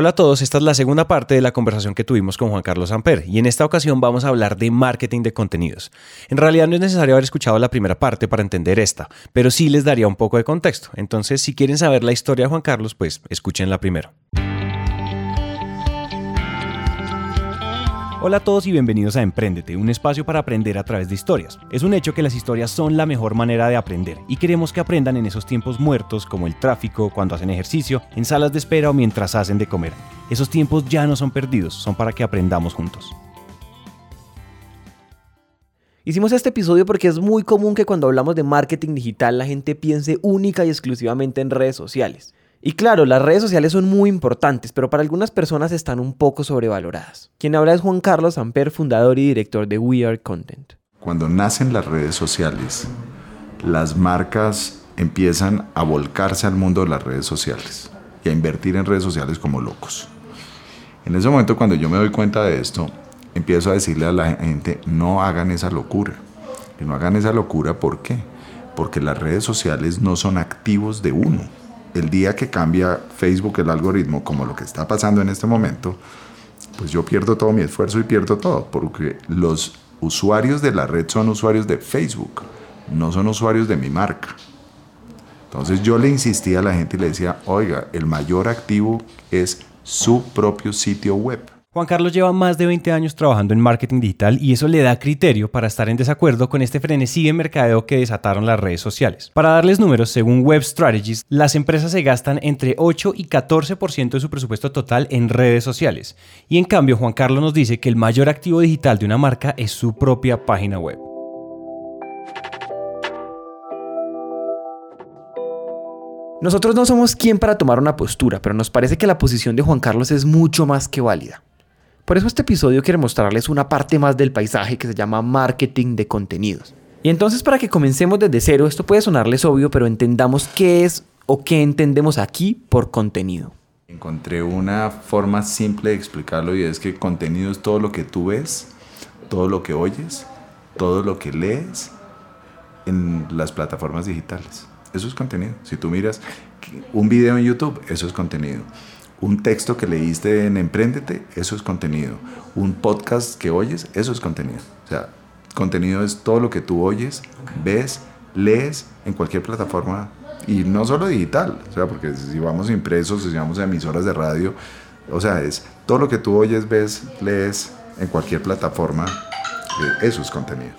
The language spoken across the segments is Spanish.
Hola a todos, esta es la segunda parte de la conversación que tuvimos con Juan Carlos Amper y en esta ocasión vamos a hablar de marketing de contenidos. En realidad no es necesario haber escuchado la primera parte para entender esta, pero sí les daría un poco de contexto. Entonces, si quieren saber la historia de Juan Carlos, pues escuchen la primero. Hola a todos y bienvenidos a Emprendete, un espacio para aprender a través de historias. Es un hecho que las historias son la mejor manera de aprender y queremos que aprendan en esos tiempos muertos como el tráfico, cuando hacen ejercicio, en salas de espera o mientras hacen de comer. Esos tiempos ya no son perdidos, son para que aprendamos juntos. Hicimos este episodio porque es muy común que cuando hablamos de marketing digital la gente piense única y exclusivamente en redes sociales. Y claro, las redes sociales son muy importantes, pero para algunas personas están un poco sobrevaloradas. Quien habla es Juan Carlos Amper, fundador y director de We Are Content. Cuando nacen las redes sociales, las marcas empiezan a volcarse al mundo de las redes sociales y a invertir en redes sociales como locos. En ese momento, cuando yo me doy cuenta de esto, empiezo a decirle a la gente, no hagan esa locura. Y no hagan esa locura, ¿por qué? Porque las redes sociales no son activos de uno el día que cambia Facebook el algoritmo, como lo que está pasando en este momento, pues yo pierdo todo mi esfuerzo y pierdo todo, porque los usuarios de la red son usuarios de Facebook, no son usuarios de mi marca. Entonces yo le insistía a la gente y le decía, oiga, el mayor activo es su propio sitio web. Juan Carlos lleva más de 20 años trabajando en marketing digital y eso le da criterio para estar en desacuerdo con este frenesí de mercadeo que desataron las redes sociales. Para darles números, según Web Strategies, las empresas se gastan entre 8 y 14% de su presupuesto total en redes sociales. Y en cambio, Juan Carlos nos dice que el mayor activo digital de una marca es su propia página web. Nosotros no somos quien para tomar una postura, pero nos parece que la posición de Juan Carlos es mucho más que válida. Por eso este episodio quiere mostrarles una parte más del paisaje que se llama marketing de contenidos. Y entonces para que comencemos desde cero, esto puede sonarles obvio, pero entendamos qué es o qué entendemos aquí por contenido. Encontré una forma simple de explicarlo y es que contenido es todo lo que tú ves, todo lo que oyes, todo lo que lees en las plataformas digitales. Eso es contenido. Si tú miras un video en YouTube, eso es contenido un texto que leíste en Emprendete, eso es contenido. Un podcast que oyes, eso es contenido. O sea, contenido es todo lo que tú oyes, ves, lees en cualquier plataforma y no solo digital, o sea, porque si vamos impresos, si vamos a emisoras de radio, o sea, es todo lo que tú oyes, ves, lees en cualquier plataforma, eh, eso es contenido.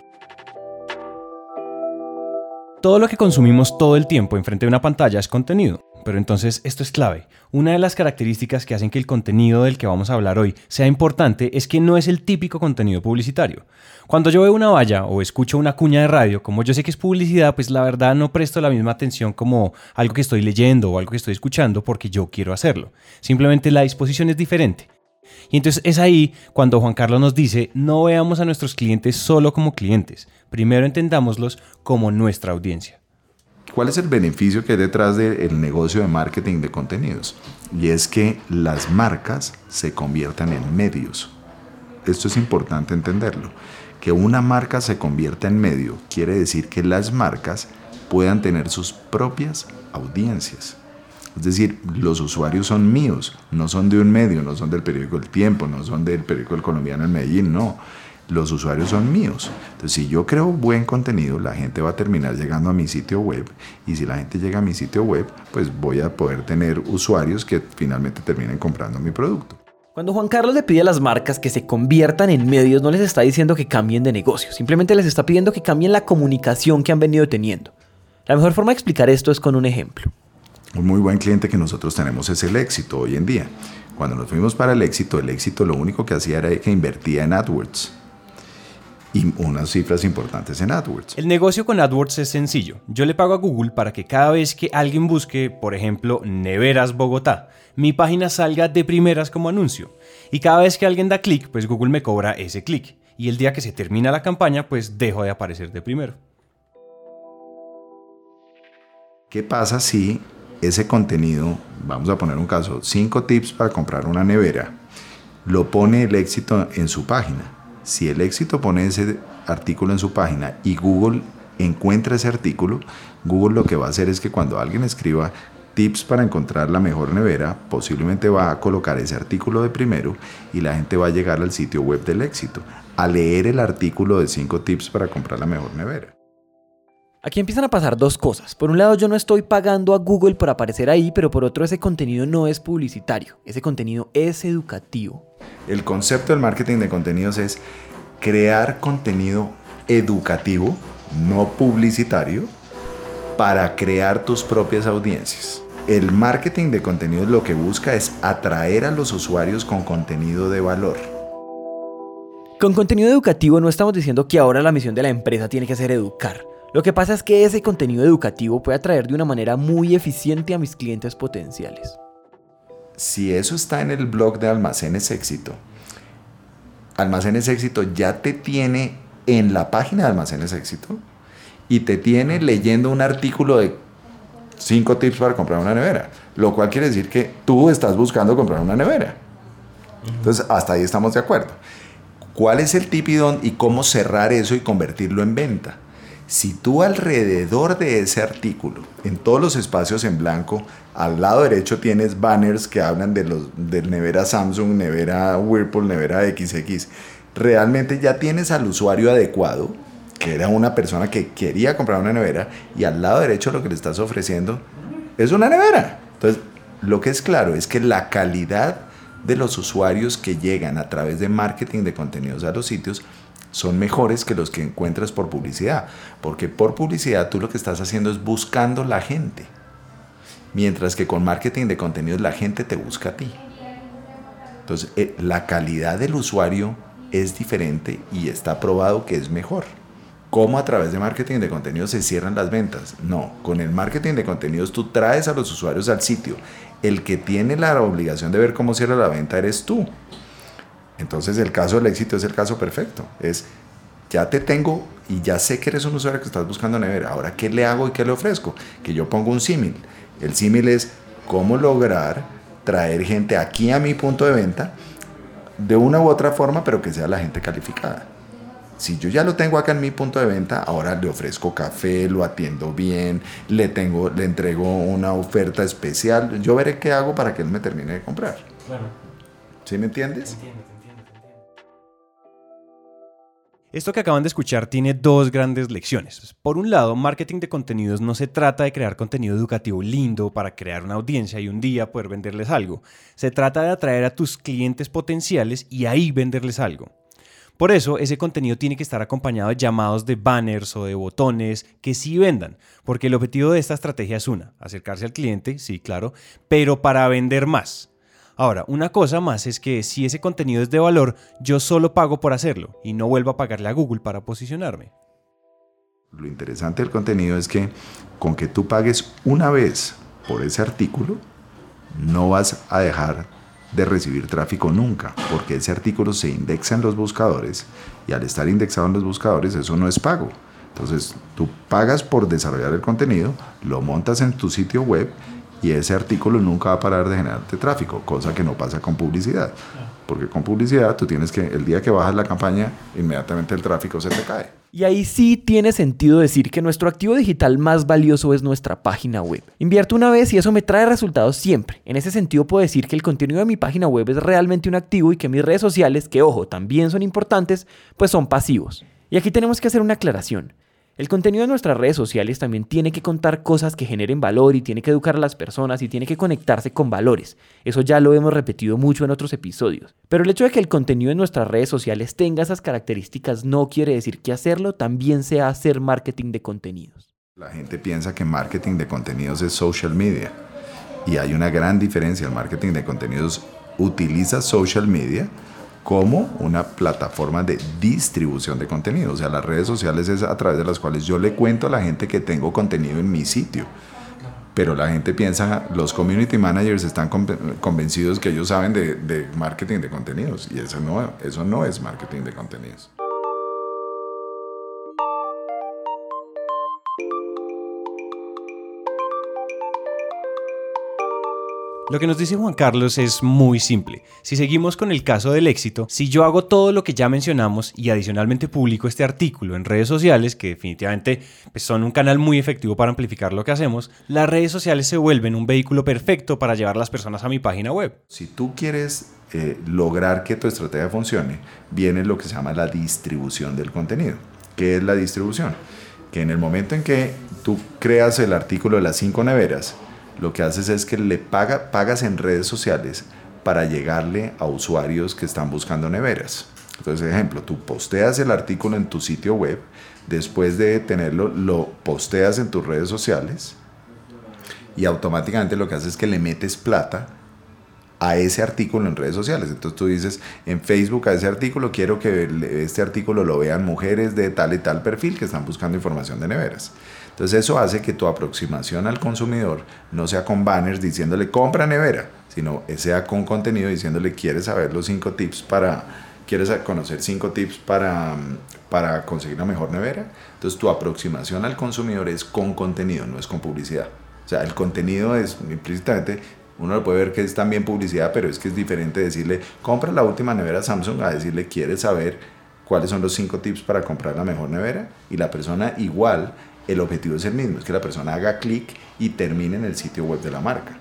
Todo lo que consumimos todo el tiempo enfrente de una pantalla es contenido. Pero entonces esto es clave. Una de las características que hacen que el contenido del que vamos a hablar hoy sea importante es que no es el típico contenido publicitario. Cuando yo veo una valla o escucho una cuña de radio, como yo sé que es publicidad, pues la verdad no presto la misma atención como algo que estoy leyendo o algo que estoy escuchando porque yo quiero hacerlo. Simplemente la disposición es diferente. Y entonces es ahí cuando Juan Carlos nos dice, no veamos a nuestros clientes solo como clientes, primero entendámoslos como nuestra audiencia. ¿Cuál es el beneficio que hay detrás del negocio de marketing de contenidos? Y es que las marcas se conviertan en medios. Esto es importante entenderlo. Que una marca se convierta en medio quiere decir que las marcas puedan tener sus propias audiencias. Es decir, los usuarios son míos, no son de un medio, no son del periódico El Tiempo, no son del periódico El Colombiano en Medellín, no los usuarios son míos. Entonces, si yo creo buen contenido, la gente va a terminar llegando a mi sitio web y si la gente llega a mi sitio web, pues voy a poder tener usuarios que finalmente terminen comprando mi producto. Cuando Juan Carlos le pide a las marcas que se conviertan en medios, no les está diciendo que cambien de negocio, simplemente les está pidiendo que cambien la comunicación que han venido teniendo. La mejor forma de explicar esto es con un ejemplo. Un muy buen cliente que nosotros tenemos es el éxito hoy en día. Cuando nos fuimos para el éxito, el éxito lo único que hacía era que invertía en AdWords y unas cifras importantes en AdWords. El negocio con AdWords es sencillo. Yo le pago a Google para que cada vez que alguien busque, por ejemplo, Neveras Bogotá, mi página salga de primeras como anuncio. Y cada vez que alguien da clic, pues Google me cobra ese clic. Y el día que se termina la campaña, pues dejo de aparecer de primero. ¿Qué pasa si ese contenido, vamos a poner un caso, 5 tips para comprar una nevera, lo pone el éxito en su página? Si el éxito pone ese artículo en su página y Google encuentra ese artículo, Google lo que va a hacer es que cuando alguien escriba tips para encontrar la mejor nevera, posiblemente va a colocar ese artículo de primero y la gente va a llegar al sitio web del éxito, a leer el artículo de 5 tips para comprar la mejor nevera. Aquí empiezan a pasar dos cosas. Por un lado, yo no estoy pagando a Google por aparecer ahí, pero por otro, ese contenido no es publicitario, ese contenido es educativo. El concepto del marketing de contenidos es crear contenido educativo, no publicitario, para crear tus propias audiencias. El marketing de contenidos lo que busca es atraer a los usuarios con contenido de valor. Con contenido educativo no estamos diciendo que ahora la misión de la empresa tiene que ser educar. Lo que pasa es que ese contenido educativo puede atraer de una manera muy eficiente a mis clientes potenciales. Si eso está en el blog de Almacenes Éxito, Almacenes Éxito ya te tiene en la página de Almacenes Éxito y te tiene leyendo un artículo de 5 tips para comprar una nevera, lo cual quiere decir que tú estás buscando comprar una nevera. Entonces, hasta ahí estamos de acuerdo. ¿Cuál es el tip y, y cómo cerrar eso y convertirlo en venta? Si tú alrededor de ese artículo, en todos los espacios en blanco, al lado derecho tienes banners que hablan de los del nevera Samsung, nevera Whirlpool, nevera XX, realmente ya tienes al usuario adecuado, que era una persona que quería comprar una nevera, y al lado derecho lo que le estás ofreciendo es una nevera. Entonces, lo que es claro es que la calidad de los usuarios que llegan a través de marketing de contenidos a los sitios son mejores que los que encuentras por publicidad. Porque por publicidad tú lo que estás haciendo es buscando la gente. Mientras que con marketing de contenidos la gente te busca a ti. Entonces, eh, la calidad del usuario es diferente y está probado que es mejor. ¿Cómo a través de marketing de contenidos se cierran las ventas? No, con el marketing de contenidos tú traes a los usuarios al sitio. El que tiene la obligación de ver cómo cierra la venta eres tú. Entonces el caso del éxito es el caso perfecto. Es, ya te tengo y ya sé que eres un usuario que estás buscando nevera. Ahora, ¿qué le hago y qué le ofrezco? Que yo pongo un símil. El símil es cómo lograr traer gente aquí a mi punto de venta de una u otra forma, pero que sea la gente calificada. Si yo ya lo tengo acá en mi punto de venta, ahora le ofrezco café, lo atiendo bien, le, tengo, le entrego una oferta especial. Yo veré qué hago para que él me termine de comprar. Claro. ¿Sí me entiendes? Esto que acaban de escuchar tiene dos grandes lecciones. Por un lado, marketing de contenidos no se trata de crear contenido educativo lindo para crear una audiencia y un día poder venderles algo. Se trata de atraer a tus clientes potenciales y ahí venderles algo. Por eso, ese contenido tiene que estar acompañado de llamados de banners o de botones que sí vendan, porque el objetivo de esta estrategia es una, acercarse al cliente, sí, claro, pero para vender más. Ahora, una cosa más es que si ese contenido es de valor, yo solo pago por hacerlo y no vuelvo a pagarle a Google para posicionarme. Lo interesante del contenido es que con que tú pagues una vez por ese artículo, no vas a dejar de recibir tráfico nunca, porque ese artículo se indexa en los buscadores y al estar indexado en los buscadores eso no es pago. Entonces tú pagas por desarrollar el contenido, lo montas en tu sitio web y ese artículo nunca va a parar de generarte tráfico, cosa que no pasa con publicidad. Porque con publicidad tú tienes que, el día que bajas la campaña, inmediatamente el tráfico se te cae. Y ahí sí tiene sentido decir que nuestro activo digital más valioso es nuestra página web. Invierto una vez y eso me trae resultados siempre. En ese sentido puedo decir que el contenido de mi página web es realmente un activo y que mis redes sociales, que ojo, también son importantes, pues son pasivos. Y aquí tenemos que hacer una aclaración. El contenido de nuestras redes sociales también tiene que contar cosas que generen valor y tiene que educar a las personas y tiene que conectarse con valores. Eso ya lo hemos repetido mucho en otros episodios. Pero el hecho de que el contenido de nuestras redes sociales tenga esas características no quiere decir que hacerlo también sea hacer marketing de contenidos. La gente piensa que marketing de contenidos es social media y hay una gran diferencia. El marketing de contenidos utiliza social media como una plataforma de distribución de contenido. O sea, las redes sociales es a través de las cuales yo le cuento a la gente que tengo contenido en mi sitio. Pero la gente piensa, los community managers están convencidos que ellos saben de, marketing de contenidos y eso no, eso no es marketing de contenidos. Lo que nos dice Juan Carlos es muy simple. Si seguimos con el caso del éxito, si yo hago todo lo que ya mencionamos y adicionalmente publico este artículo en redes sociales, que definitivamente pues, son un canal muy efectivo para amplificar lo que hacemos, las redes sociales se vuelven un vehículo perfecto para llevar las personas a mi página web. Si tú quieres eh, lograr que tu estrategia funcione, viene lo que se llama la distribución del contenido. ¿Qué es la distribución? Que en el momento en que tú creas el artículo de las cinco neveras, lo que haces es que le paga, pagas en redes sociales para llegarle a usuarios que están buscando neveras. Entonces, ejemplo, tú posteas el artículo en tu sitio web, después de tenerlo, lo posteas en tus redes sociales y automáticamente lo que haces es que le metes plata a ese artículo en redes sociales. Entonces tú dices en Facebook a ese artículo, quiero que este artículo lo vean mujeres de tal y tal perfil que están buscando información de neveras. Entonces eso hace que tu aproximación al consumidor no sea con banners diciéndole compra nevera, sino sea con contenido diciéndole quieres saber los cinco tips para, quieres conocer cinco tips para, para conseguir la mejor nevera. Entonces tu aproximación al consumidor es con contenido, no es con publicidad. O sea, el contenido es implícitamente, uno lo puede ver que es también publicidad, pero es que es diferente decirle compra la última nevera Samsung a decirle quieres saber cuáles son los cinco tips para comprar la mejor nevera y la persona igual el objetivo es el mismo, es que la persona haga clic y termine en el sitio web de la marca.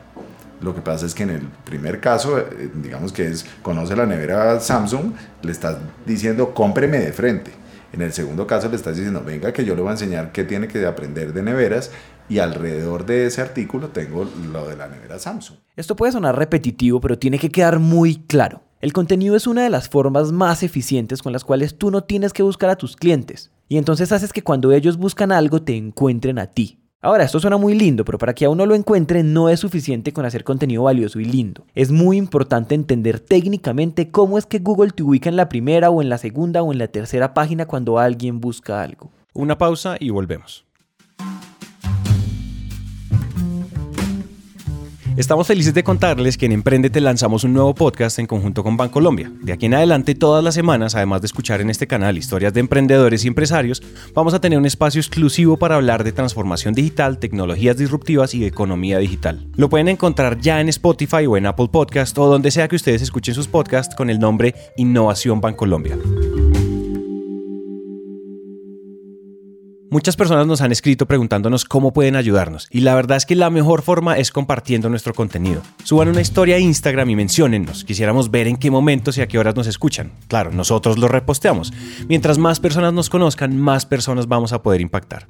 Lo que pasa es que en el primer caso, eh, digamos que es, conoce la nevera Samsung, le estás diciendo cómpreme de frente. En el segundo caso le estás diciendo, venga que yo le voy a enseñar qué tiene que aprender de neveras y alrededor de ese artículo tengo lo de la nevera Samsung. Esto puede sonar repetitivo, pero tiene que quedar muy claro. El contenido es una de las formas más eficientes con las cuales tú no tienes que buscar a tus clientes. Y entonces haces que cuando ellos buscan algo te encuentren a ti. Ahora, esto suena muy lindo, pero para que a uno lo encuentre no es suficiente con hacer contenido valioso y lindo. Es muy importante entender técnicamente cómo es que Google te ubica en la primera o en la segunda o en la tercera página cuando alguien busca algo. Una pausa y volvemos. Estamos felices de contarles que en Emprendete lanzamos un nuevo podcast en conjunto con Bancolombia. De aquí en adelante, todas las semanas, además de escuchar en este canal historias de emprendedores y empresarios, vamos a tener un espacio exclusivo para hablar de transformación digital, tecnologías disruptivas y economía digital. Lo pueden encontrar ya en Spotify o en Apple Podcast o donde sea que ustedes escuchen sus podcasts con el nombre Innovación Bancolombia. Muchas personas nos han escrito preguntándonos cómo pueden ayudarnos y la verdad es que la mejor forma es compartiendo nuestro contenido. Suban una historia a Instagram y menciónennos. Quisiéramos ver en qué momentos y a qué horas nos escuchan. Claro, nosotros lo reposteamos. Mientras más personas nos conozcan, más personas vamos a poder impactar.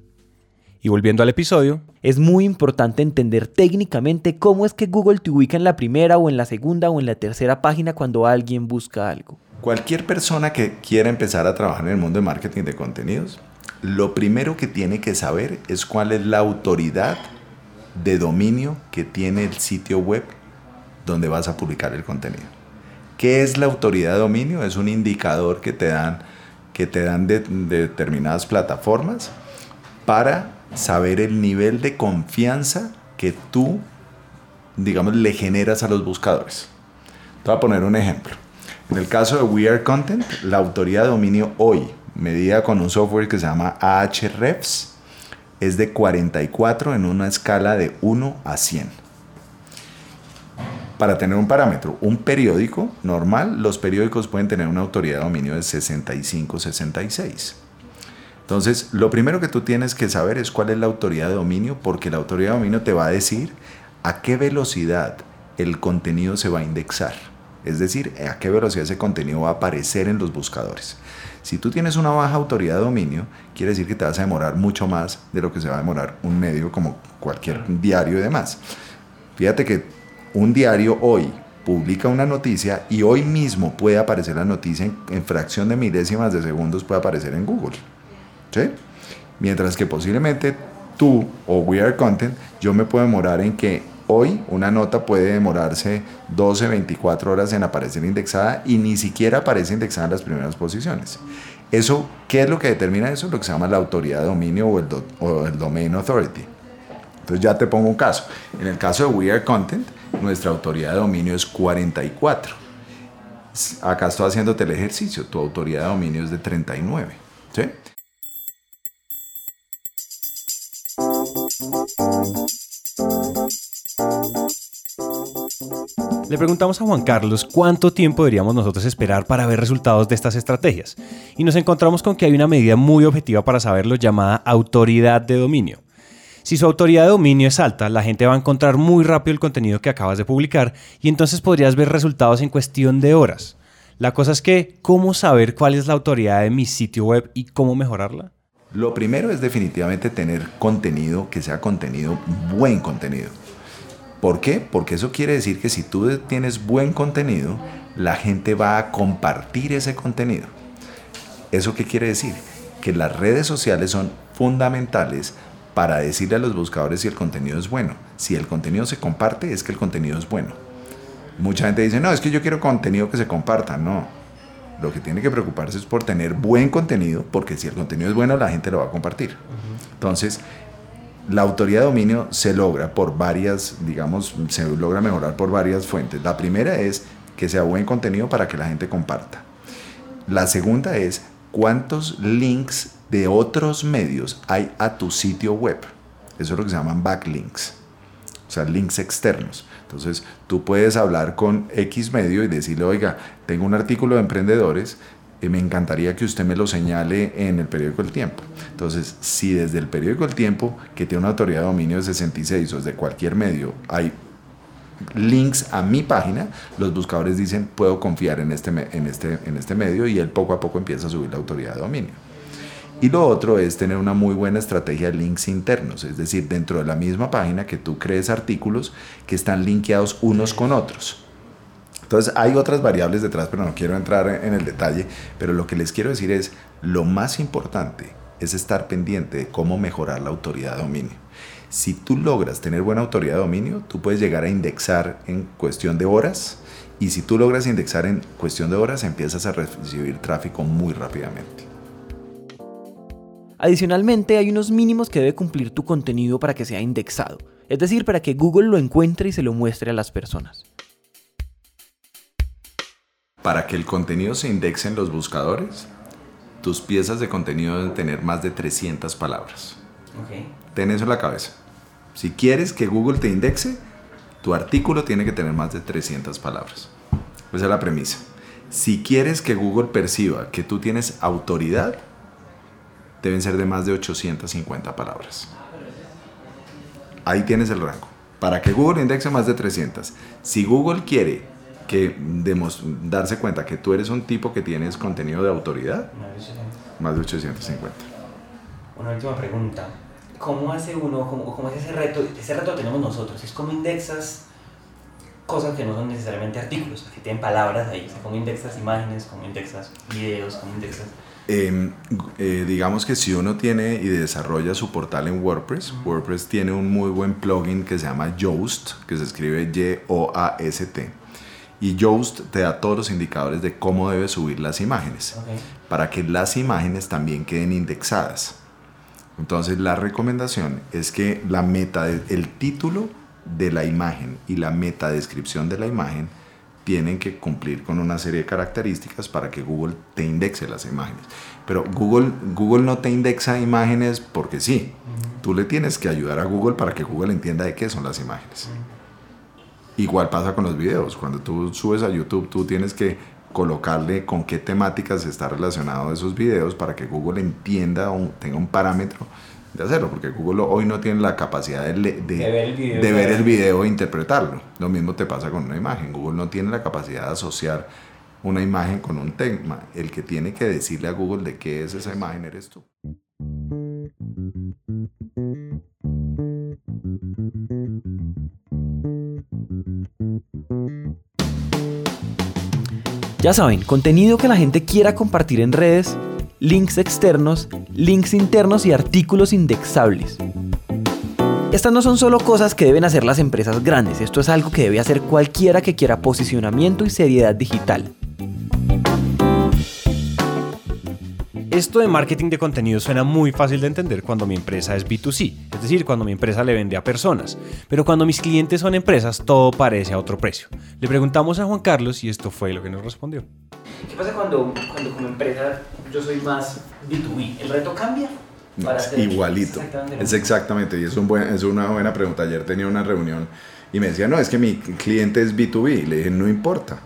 Y volviendo al episodio, es muy importante entender técnicamente cómo es que Google te ubica en la primera o en la segunda o en la tercera página cuando alguien busca algo. Cualquier persona que quiera empezar a trabajar en el mundo de marketing de contenidos lo primero que tiene que saber es cuál es la autoridad de dominio que tiene el sitio web donde vas a publicar el contenido. ¿Qué es la autoridad de dominio? Es un indicador que te dan, que te dan de, determinadas plataformas para saber el nivel de confianza que tú, digamos, le generas a los buscadores. Te voy a poner un ejemplo. En el caso de We Are Content, la autoridad de dominio hoy medida con un software que se llama Ahrefs, es de 44 en una escala de 1 a 100. Para tener un parámetro, un periódico normal, los periódicos pueden tener una autoridad de dominio de 65-66. Entonces, lo primero que tú tienes que saber es cuál es la autoridad de dominio, porque la autoridad de dominio te va a decir a qué velocidad el contenido se va a indexar. Es decir, a qué velocidad ese contenido va a aparecer en los buscadores. Si tú tienes una baja autoridad de dominio, quiere decir que te vas a demorar mucho más de lo que se va a demorar un medio como cualquier diario y demás. Fíjate que un diario hoy publica una noticia y hoy mismo puede aparecer la noticia en, fracción de milésimas de segundos puede aparecer en Google. ¿Sí? Mientras que posiblemente tú o We Are Content, yo me puedo demorar en que Hoy una nota puede demorarse 12, 24 horas en aparecer indexada y ni siquiera aparece indexada en las primeras posiciones. Eso, ¿Qué es lo que determina eso? Lo que se llama la autoridad de dominio o el, o el Domain Authority. Entonces ya te pongo un caso. En el caso de We Are Content, nuestra autoridad de dominio es 44. Acá estoy haciéndote el ejercicio. Tu autoridad de dominio es de 39. ¿Sí? Le preguntamos a Juan Carlos cuánto tiempo deberíamos nosotros esperar para ver resultados de estas estrategias y nos encontramos con que hay una medida muy objetiva para saberlo llamada autoridad de dominio. Si su autoridad de dominio es alta, la gente va a encontrar muy rápido el contenido que acabas de publicar y entonces podrías ver resultados en cuestión de horas. La cosa es que, ¿cómo saber cuál es la autoridad de mi sitio web y cómo mejorarla? Lo primero es definitivamente tener contenido que sea contenido, buen contenido. ¿Por qué? Porque eso quiere decir que si tú tienes buen contenido, la gente va a compartir ese contenido. ¿Eso qué quiere decir? Que las redes sociales son fundamentales para decirle a los buscadores si el contenido es bueno. Si el contenido se comparte, es que el contenido es bueno. Mucha gente dice, no, es que yo quiero contenido que se comparta. No. Lo que tiene que preocuparse es por tener buen contenido, porque si el contenido es bueno, la gente lo va a compartir. Entonces, la autoridad de dominio se logra por varias, digamos, se logra mejorar por varias fuentes. La primera es que sea buen contenido para que la gente comparta. La segunda es cuántos links de otros medios hay a tu sitio web. Eso es lo que se llaman backlinks, o sea, links externos. Entonces, tú puedes hablar con X medio y decirle, oiga, tengo un artículo de emprendedores me encantaría que usted me lo señale en el periódico El Tiempo. Entonces, si desde el periódico El Tiempo, que tiene una autoridad de dominio de 66 o desde cualquier medio, hay links a mi página, los buscadores dicen, puedo confiar en este, en este, en este medio y él poco a poco empieza a subir la autoridad de dominio. Y lo otro es tener una muy buena estrategia de links internos, es decir, dentro de la misma página que tú crees artículos que están linkeados unos con otros. Entonces hay otras variables detrás, pero no quiero entrar en el detalle, pero lo que les quiero decir es, lo más importante es estar pendiente de cómo mejorar la autoridad de dominio. Si tú logras tener buena autoridad de dominio, tú puedes llegar a indexar en cuestión de horas y si tú logras indexar en cuestión de horas, empiezas a recibir tráfico muy rápidamente. Adicionalmente, hay unos mínimos que debe cumplir tu contenido para que sea indexado, es decir, para que Google lo encuentre y se lo muestre a las personas para que el contenido se indexe en los buscadores, tus piezas de contenido deben tener más de 300 palabras. Okay. Ten eso en la cabeza. Si quieres que Google te indexe, tu artículo tiene que tener más de 300 palabras. Esa es la premisa. Si quieres que Google perciba que tú tienes autoridad, deben ser de más de 850 palabras. Ahí tienes el rango. Para que Google indexe más de 300. Si Google quiere que darse cuenta que tú eres un tipo que tienes contenido de autoridad. Más de 850. Una última pregunta. ¿Cómo hace uno, cómo, cómo es ese reto? Ese reto lo tenemos nosotros. Es como indexas cosas que no son necesariamente artículos, que tienen palabras ahí. ¿Cómo indexas imágenes? ¿Cómo indexas videos? ¿Cómo indexas...? Em, eh, digamos que si uno tiene y desarrolla su portal en WordPress, WordPress tiene un muy buen plugin que se llama Yoast, que se escribe Y-O-A-S-T y Yoast te da todos los indicadores de cómo debes subir las imágenes para que las imágenes también queden indexadas. Entonces la recomendación es que la meta, el título de la imagen y la meta descripción de la imagen tienen que cumplir con una serie de características para que Google te indexe las imágenes. Pero Google, Google no te indexa imágenes porque sí. Tú le tienes que ayudar a Google para que Google entienda de qué son las imágenes. Igual pasa con los videos. Cuando tú subes a YouTube, tú tienes que colocarle con qué temáticas está relacionado esos videos para que Google entienda o tenga un parámetro de hacerlo, porque Google hoy no tiene la capacidad de, ver el video, e interpretarlo. Lo mismo te pasa con una imagen. Google no tiene la capacidad de asociar una imagen con un tema. El que tiene que decirle a Google de qué es esa imagen eres tú. Ya saben, contenido que la gente quiera compartir en redes, links externos, links internos y artículos indexables. Estas no son solo cosas que deben hacer las empresas grandes, esto es algo que debe hacer cualquiera que quiera posicionamiento y seriedad digital. Esto de marketing de contenido suena muy fácil de entender cuando mi empresa es B2C, es decir, cuando mi empresa le vende a personas, pero cuando mis clientes son empresas todo parece a otro precio. Le preguntamos a Juan Carlos y esto fue lo que nos respondió. ¿Qué pasa cuando, cuando como empresa yo soy más B2B? ¿El reto cambia? es igualito. es exactamente, y es, un buen, es una buena pregunta. Ayer tenía una reunión Y me decía, no, es que mi cliente es B2B. Le dije, no importa.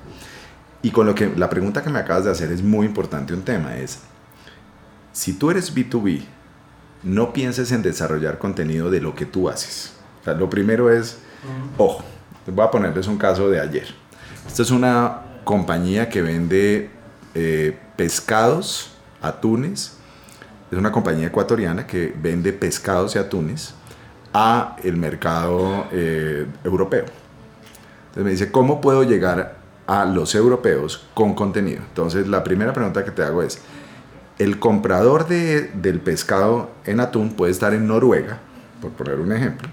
Y con lo que la pregunta que me acabas de hacer es muy importante un tema, es, si tú eres B2B, no pienses en desarrollar contenido de lo que tú haces. O sea, lo primero es, ojo, voy a ponerles un caso de ayer. Esta es una compañía que vende eh, pescados, atunes. Es una compañía ecuatoriana que vende pescados y atunes a el mercado eh, europeo. Entonces me dice, ¿cómo puedo llegar a los europeos con contenido? Entonces la primera pregunta que te hago es, el comprador de, del pescado en atún puede estar en Noruega, por poner un ejemplo,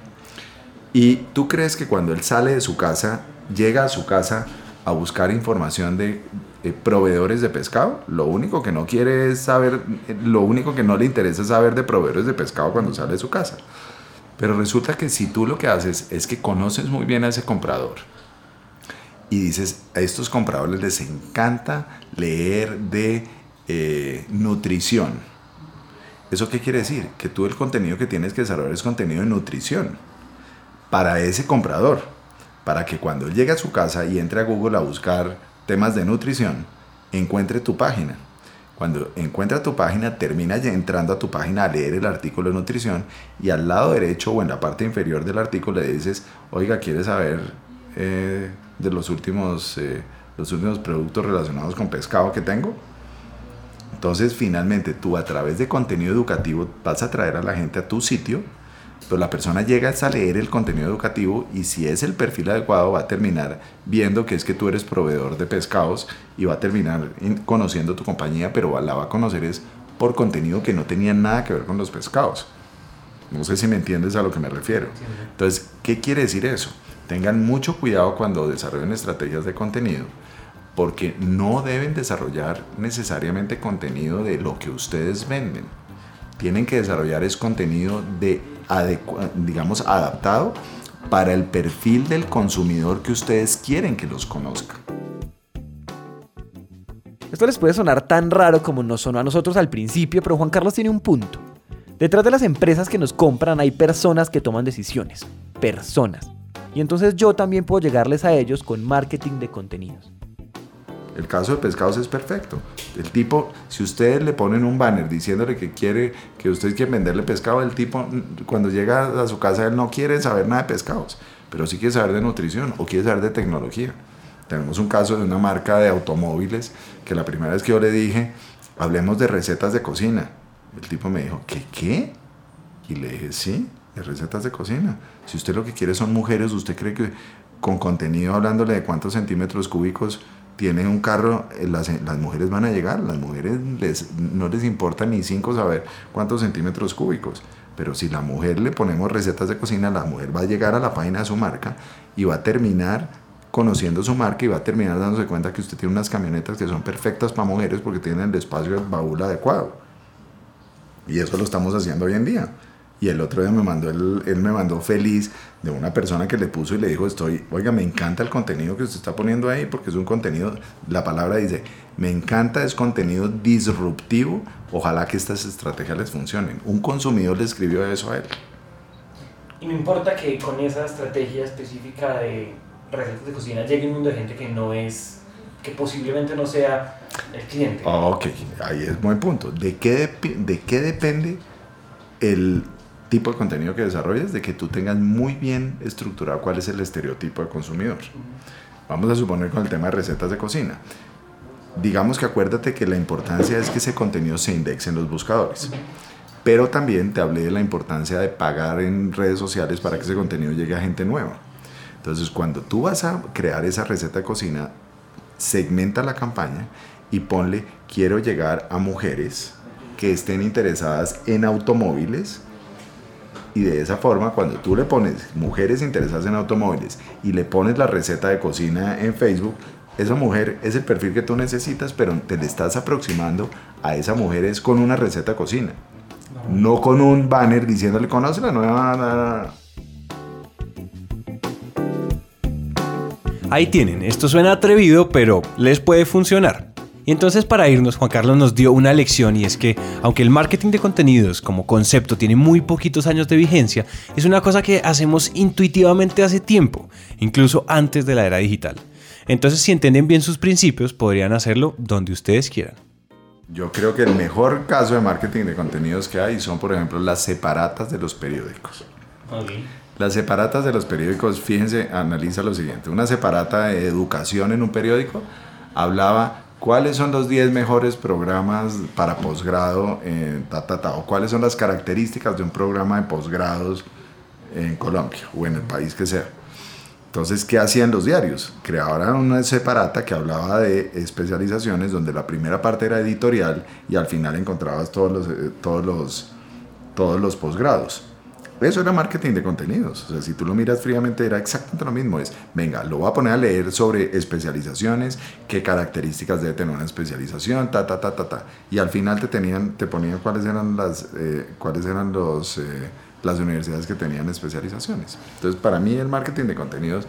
y tú crees que cuando él sale de su casa, llega a su casa a buscar información de eh, proveedores de pescado, lo único que no quiere es saber, lo único que no le interesa es saber de proveedores de pescado cuando sale de su casa. Pero resulta que si tú lo que haces es que conoces muy bien a ese comprador y dices, a estos compradores les encanta leer de eh, nutrición. ¿Eso qué quiere decir? Que tú el contenido que tienes que desarrollar es contenido de nutrición para ese comprador, para que cuando llegue a su casa y entre a Google a buscar temas de nutrición, encuentre tu página cuando encuentra tu página, termina entrando a tu página a leer el artículo de nutrición y al lado derecho o en la parte inferior del artículo le dices, oiga, ¿quieres saber eh, de los últimos, eh, los últimos productos relacionados con pescado que tengo? Entonces, finalmente, tú a través de contenido educativo vas a traer a la gente a tu sitio pero la persona llega a leer el contenido educativo y si es el perfil adecuado va a terminar viendo que es que tú eres proveedor de pescados y va a terminar conociendo tu compañía, pero la va a conocer es por contenido que no tenía nada que ver con los pescados. No sé si me entiendes a lo que me refiero. Entonces, ¿qué quiere decir eso? Tengan mucho cuidado cuando desarrollen estrategias de contenido, porque no deben desarrollar necesariamente contenido de lo que ustedes venden. Tienen que desarrollar es contenido de digamos, adaptado para el perfil del consumidor que ustedes quieren que los conozca. Esto les puede sonar tan raro como nos sonó a nosotros al principio, pero Juan Carlos tiene un punto. Detrás de las empresas que nos compran hay personas que toman decisiones. Personas. Y entonces yo también puedo llegarles a ellos con marketing de contenidos. El caso de pescados es perfecto. El tipo, si ustedes le ponen un banner diciéndole que quiere, que ustedes quieren venderle pescado, el tipo cuando llega a su casa él no quiere saber nada de pescados, pero sí quiere saber de nutrición o quiere saber de tecnología. Tenemos un caso de una marca de automóviles que la primera vez que yo le dije, hablemos de recetas de cocina. El tipo me dijo, ¿qué qué? Y le dije, sí, de recetas de cocina. Si usted lo que quiere son mujeres, ¿usted cree que con contenido hablándole de cuántos centímetros cúbicos tiene un carro, eh, las, las, mujeres van a llegar, las mujeres les, no les importa ni cinco saber cuántos centímetros cúbicos, pero si la mujer le ponemos recetas de cocina, la mujer va a llegar a la página de su marca y va a terminar conociendo su marca y va a terminar dándose cuenta que usted tiene unas camionetas que son perfectas para mujeres porque tienen el espacio del baúl adecuado. Y eso lo estamos haciendo hoy en día. Y el otro día me mandó, él, él, me mandó feliz de una persona que le puso y le dijo, estoy, oiga, me encanta el contenido que usted está poniendo ahí porque es un contenido, la palabra dice, me encanta, es contenido disruptivo, ojalá que estas estrategias les funcionen. Un consumidor le escribió eso a él. Y me importa que con esa estrategia específica de recetas de cocina llegue un mundo de gente que no es, que posiblemente no sea el cliente. Ok, ahí es buen punto. ¿De qué, de qué depende el tipo de contenido que desarrolles, de que tú tengas muy bien estructurado cuál es el estereotipo de consumidor. Vamos a suponer con el tema de recetas de cocina. Digamos que acuérdate que la importancia es que ese contenido se indexe en los buscadores. Pero también te hablé de la importancia de pagar en redes sociales para que ese contenido llegue a gente nueva. Entonces, cuando tú vas a crear esa receta de cocina, segmenta la campaña y ponle, quiero llegar a mujeres que estén interesadas en automóviles y de esa forma, cuando tú le pones mujeres interesadas en automóviles y le pones la receta de cocina en Facebook, esa mujer es el perfil que tú necesitas, pero te le estás aproximando a esa mujer es con una receta de cocina. No con un banner diciéndole, conoce la nueva... Ahí tienen, esto suena atrevido, pero les puede funcionar. Y entonces para irnos, Juan Carlos nos dio una lección y es que aunque el marketing de contenidos como concepto tiene muy poquitos años de vigencia, es una cosa que hacemos intuitivamente hace tiempo, incluso antes de la era digital. Entonces si entienden bien sus principios, podrían hacerlo donde ustedes quieran. Yo creo que el mejor caso de marketing de contenidos que hay son, por ejemplo, las separatas de los periódicos. Las separatas de los periódicos, fíjense, analiza lo siguiente. Una separata de educación en un periódico hablaba cuáles son los 10 mejores programas para posgrado en ta, ta, o cuáles son las características de un programa de posgrados en Colombia o en el país que sea. Entonces, ¿qué hacían los diarios? Creaban una separata que hablaba de especializaciones donde la primera parte era editorial y al final encontrabas todos los, eh, todos los, todos los posgrados. Eso era marketing de contenidos. O sea, si tú lo miras fríamente, era exactamente lo mismo. Es, venga, lo voy a poner a leer sobre especializaciones, qué características debe tener una especialización, ta, ta, ta, ta, ta. Y al final te, tenían, te ponían cuáles eran, las, eh, cuáles eran los, eh, las universidades que tenían especializaciones. Entonces, para mí el marketing de contenidos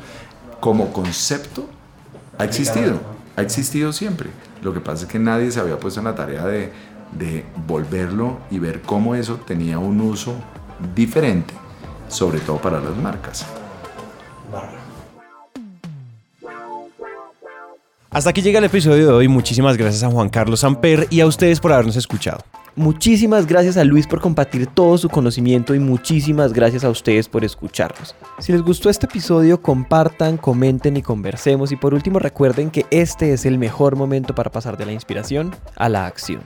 como concepto ha existido. Ha existido siempre. Lo que pasa es que nadie se había puesto en la tarea de, de volverlo y ver cómo eso tenía un uso diferente, sobre todo para las marcas. Hasta aquí llega el episodio de hoy. Muchísimas gracias a Juan Carlos Amper y a ustedes por habernos escuchado. Muchísimas gracias a Luis por compartir todo su conocimiento y muchísimas gracias a ustedes por escucharnos. Si les gustó este episodio, compartan, comenten y conversemos. Y por último, recuerden que este es el mejor momento para pasar de la inspiración a la acción.